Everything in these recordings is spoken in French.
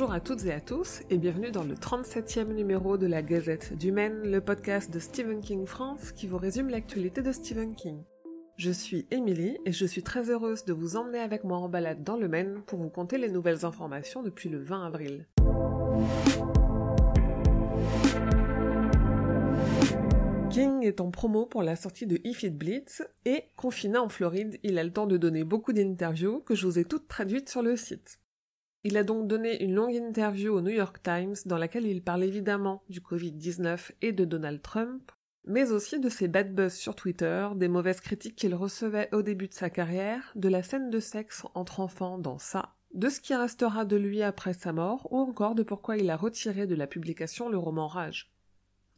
Bonjour à toutes et à tous et bienvenue dans le 37e numéro de la Gazette du Maine, le podcast de Stephen King France qui vous résume l'actualité de Stephen King. Je suis Émilie et je suis très heureuse de vous emmener avec moi en balade dans le Maine pour vous conter les nouvelles informations depuis le 20 avril. King est en promo pour la sortie de If It Blitz et, confiné en Floride, il a le temps de donner beaucoup d'interviews que je vous ai toutes traduites sur le site. Il a donc donné une longue interview au New York Times dans laquelle il parle évidemment du Covid-19 et de Donald Trump, mais aussi de ses bad buzz sur Twitter, des mauvaises critiques qu'il recevait au début de sa carrière, de la scène de sexe entre enfants dans ça, de ce qui restera de lui après sa mort, ou encore de pourquoi il a retiré de la publication le roman Rage.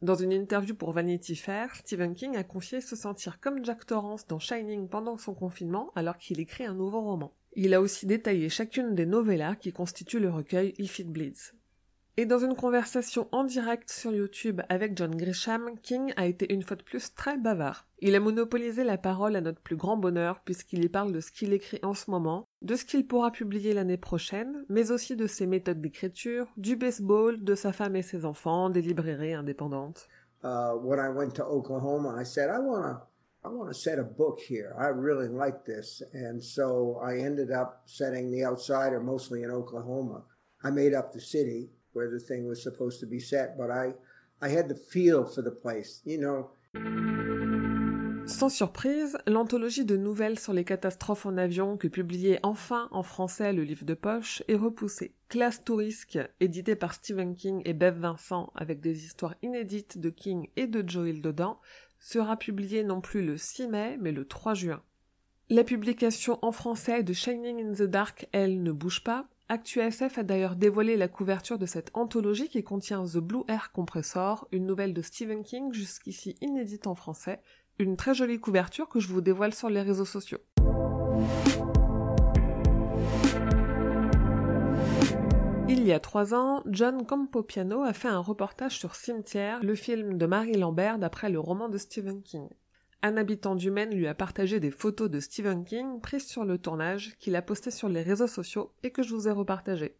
Dans une interview pour Vanity Fair, Stephen King a confié se sentir comme Jack Torrance dans Shining pendant son confinement alors qu'il écrit un nouveau roman. Il a aussi détaillé chacune des novellas qui constituent le recueil If It Bleeds. Et dans une conversation en direct sur YouTube avec John Grisham, King a été une fois de plus très bavard. Il a monopolisé la parole à notre plus grand bonheur puisqu'il y parle de ce qu'il écrit en ce moment, de ce qu'il pourra publier l'année prochaine, mais aussi de ses méthodes d'écriture, du baseball, de sa femme et ses enfants, des librairies indépendantes. Uh, when I went to Oklahoma, I said, I want I want to set a book here. I really like this. And so I ended up setting The Outsider mostly in Oklahoma. I made up the city where the thing was supposed to be set, but I, I had the feel for the place, you know? Sans surprise, l'anthologie de nouvelles sur les catastrophes en avion que publiait enfin en français le livre de poche est repoussée. Classe Tourisque, édité par Stephen King et Bev Vincent avec des histoires inédites de King et de Joel dedans, sera publié non plus le 6 mai mais le 3 juin. La publication en français de Shining in the Dark, elle, ne bouge pas, ActuSF a d'ailleurs dévoilé la couverture de cette anthologie qui contient The Blue Air Compressor, une nouvelle de Stephen King jusqu'ici inédite en français, une très jolie couverture que je vous dévoile sur les réseaux sociaux. Il y a trois ans, John Campopiano a fait un reportage sur Cimetière, le film de Marie Lambert d'après le roman de Stephen King. Un habitant du Maine lui a partagé des photos de Stephen King prises sur le tournage qu'il a posté sur les réseaux sociaux et que je vous ai repartagé.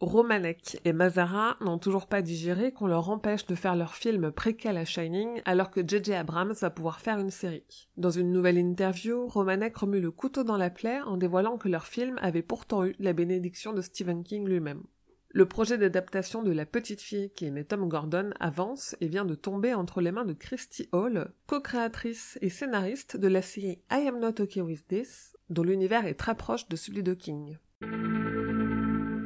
Romanek et Mazara n'ont toujours pas digéré qu'on leur empêche de faire leur film préquel à Shining alors que J.J. Abrams va pouvoir faire une série. Dans une nouvelle interview, Romanek remue le couteau dans la plaie en dévoilant que leur film avait pourtant eu la bénédiction de Stephen King lui-même. Le projet d'adaptation de La petite fille qui aimait Tom Gordon avance et vient de tomber entre les mains de Christy Hall, co-créatrice et scénariste de la série I Am Not Okay With This, dont l'univers est très proche de celui de King.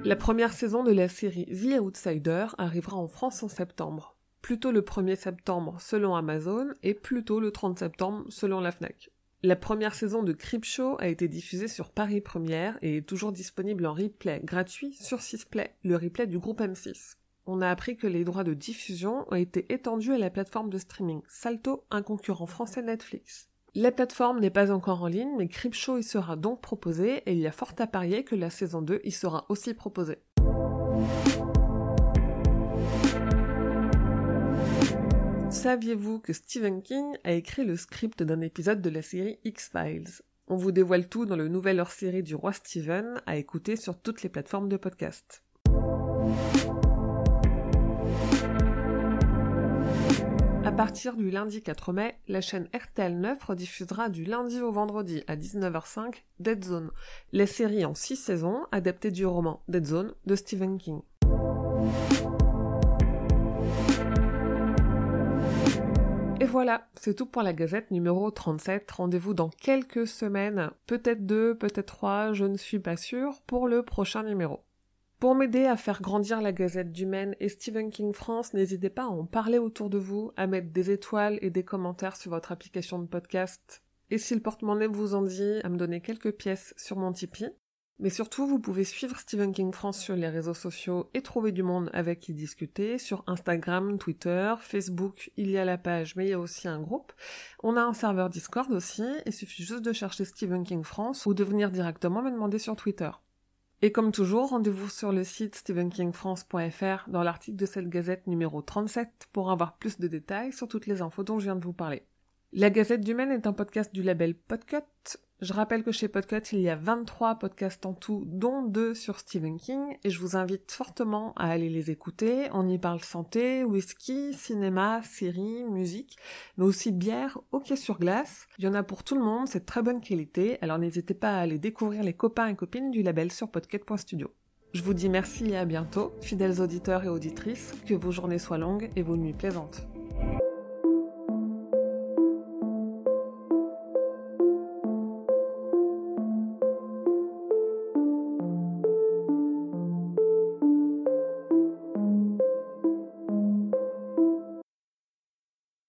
La première saison de la série The Outsider arrivera en France en septembre. Plutôt le 1er septembre selon Amazon et plutôt le 30 septembre selon la FNAC. La première saison de Creepshow a été diffusée sur Paris Première et est toujours disponible en replay gratuit sur Sisplay, le replay du groupe M6. On a appris que les droits de diffusion ont été étendus à la plateforme de streaming Salto, un concurrent français Netflix. La plateforme n'est pas encore en ligne, mais Creepshow y sera donc proposé et il y a fort à parier que la saison 2 y sera aussi proposée. Saviez-vous que Stephen King a écrit le script d'un épisode de la série X-Files? On vous dévoile tout dans le nouvel hors-série du roi Steven à écouter sur toutes les plateformes de podcast. À partir du lundi 4 mai, la chaîne RTL 9 rediffusera du lundi au vendredi à 19h05 Dead Zone, la série en 6 saisons adaptée du roman Dead Zone de Stephen King. Et voilà, c'est tout pour la gazette numéro 37. Rendez-vous dans quelques semaines, peut-être deux, peut-être trois, je ne suis pas sûre, pour le prochain numéro. Pour m'aider à faire grandir la Gazette du Maine et Stephen King France, n'hésitez pas à en parler autour de vous, à mettre des étoiles et des commentaires sur votre application de podcast. Et si le porte-monnaie vous en dit, à me donner quelques pièces sur mon Tipeee. Mais surtout, vous pouvez suivre Stephen King France sur les réseaux sociaux et trouver du monde avec qui discuter, sur Instagram, Twitter, Facebook, il y a la page, mais il y a aussi un groupe. On a un serveur Discord aussi, il suffit juste de chercher Stephen King France ou de venir directement me demander sur Twitter. Et comme toujours, rendez-vous sur le site stephenkingfrance.fr dans l'article de cette gazette numéro 37 pour avoir plus de détails sur toutes les infos dont je viens de vous parler. La Gazette du Maine est un podcast du label Podcut. Je rappelle que chez Podcut, il y a 23 podcasts en tout, dont 2 sur Stephen King, et je vous invite fortement à aller les écouter. On y parle santé, whisky, cinéma, séries, musique, mais aussi bière, hockey sur glace. Il y en a pour tout le monde, c'est de très bonne qualité, alors n'hésitez pas à aller découvrir les copains et copines du label sur podcut.studio. Je vous dis merci et à bientôt, fidèles auditeurs et auditrices, que vos journées soient longues et vos nuits plaisantes.